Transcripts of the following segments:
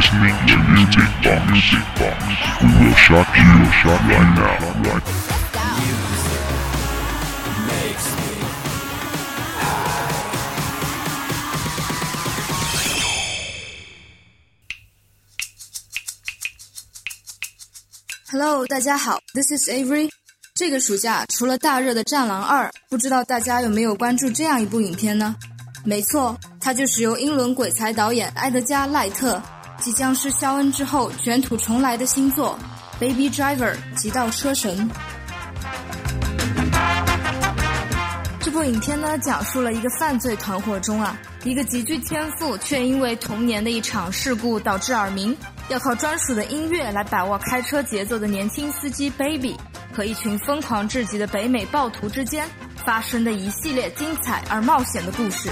listening to Music Box. Music Box. We will shock you, shock right now. Right. Hello，大家好，This is Avery。这个暑假除了大热的《战狼二》，不知道大家有没有关注这样一部影片呢？没错，它就是由英伦鬼才导演埃德加·赖特继僵尸肖恩之后卷土重来的新作《Baby Driver》极道车神。这部影片呢，讲述了一个犯罪团伙中啊，一个极具天赋却因为童年的一场事故导致耳鸣，要靠专属的音乐来把握开车节奏的年轻司机 Baby 和一群疯狂至极的北美暴徒之间发生的一系列精彩而冒险的故事。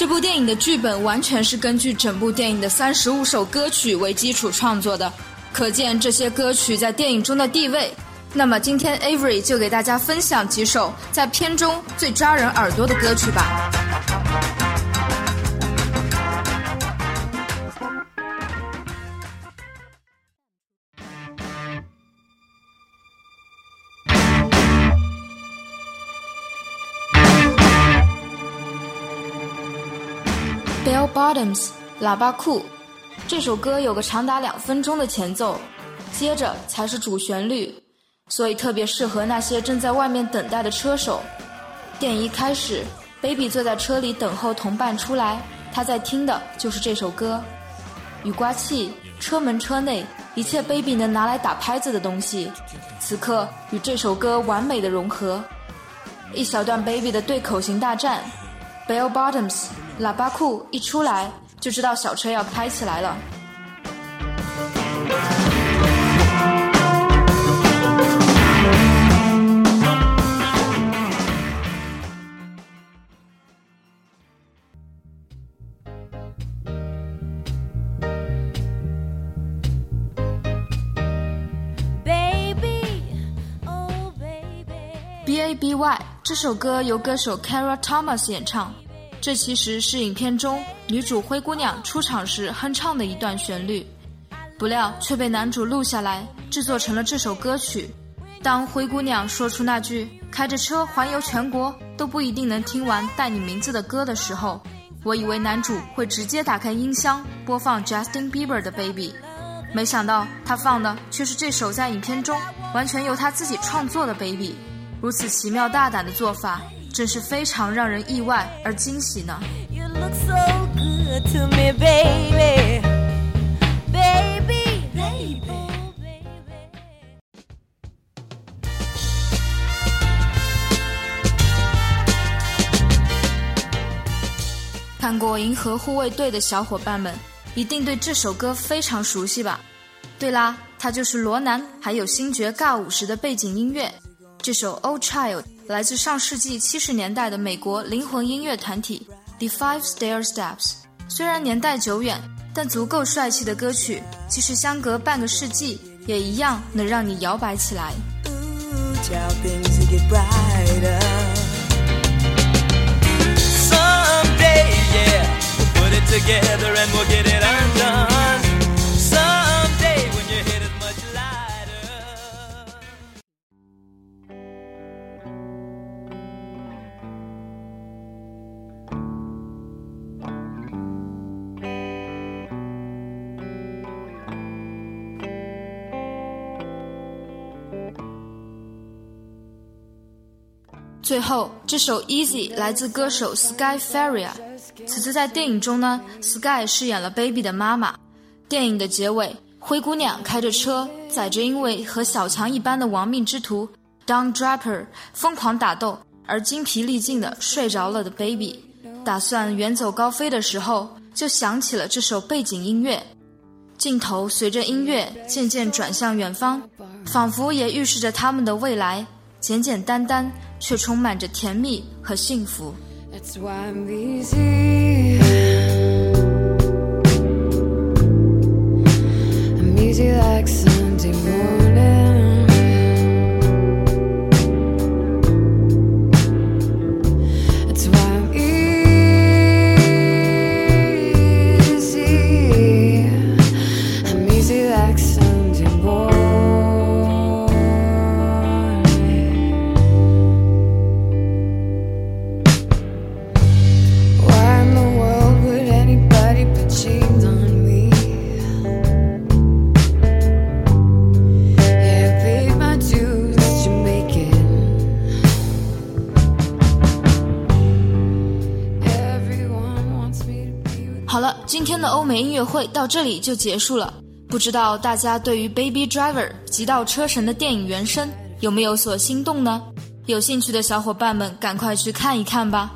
这部电影的剧本完全是根据整部电影的三十五首歌曲为基础创作的，可见这些歌曲在电影中的地位。那么今天 Avery 就给大家分享几首在片中最抓人耳朵的歌曲吧。Bell Bottoms 喇叭裤，这首歌有个长达两分钟的前奏，接着才是主旋律，所以特别适合那些正在外面等待的车手。电影一开始，Baby 坐在车里等候同伴出来，他在听的就是这首歌。雨刮器、车门车内，一切 Baby 能拿来打拍子的东西，此刻与这首歌完美的融合。一小段 Baby 的对口型大战，Bell Bottoms 喇叭裤一出来，就知道小车要开起来了。Baby, oh baby. B A B Y 这首歌由歌手 Kara Thomas 演唱，这其实是影片中女主灰姑娘出场时哼唱的一段旋律，不料却被男主录下来制作成了这首歌曲。当灰姑娘说出那句“开着车环游全国都不一定能听完带你名字的歌”的时候，我以为男主会直接打开音箱播放 Justin Bieber 的《Baby》，没想到他放的却是这首在影片中完全由他自己创作的《Baby》。如此奇妙大胆的做法，真是非常让人意外而惊喜呢。You look so good to me, baby. Baby, baby, baby. 看过《银河护卫队》的小伙伴们，一定对这首歌非常熟悉吧？对啦，它就是罗南还有星爵尬舞时的背景音乐。这首《Old Child》来自上世纪七十年代的美国灵魂音乐团体 The Five Stair Steps。虽然年代久远，但足够帅气的歌曲，即使相隔半个世纪，也一样能让你摇摆起来。Ooh, 最后，这首《Easy》来自歌手 Sky Ferreira。此次在电影中呢，Sky 饰演了 Baby 的妈妈。电影的结尾，灰姑娘开着车，载着因为和小强一般的亡命之徒 Don Draper 疯狂打斗，而精疲力尽的睡着了的 baby，打算远走高飞的时候，就响起了这首背景音乐。镜头随着音乐渐渐转向远方，仿佛也预示着他们的未来，简简单单却充满着甜蜜和幸福。今天的欧美音乐会到这里就结束了。不知道大家对于《Baby Driver》极道车神的电影原声有没有所心动呢？有兴趣的小伙伴们赶快去看一看吧。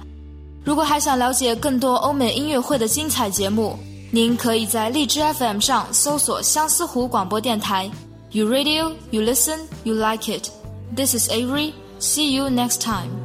如果还想了解更多欧美音乐会的精彩节目，您可以在荔枝 FM 上搜索相思湖广播电台。You radio, you listen, you like it. This is Avery. See you next time.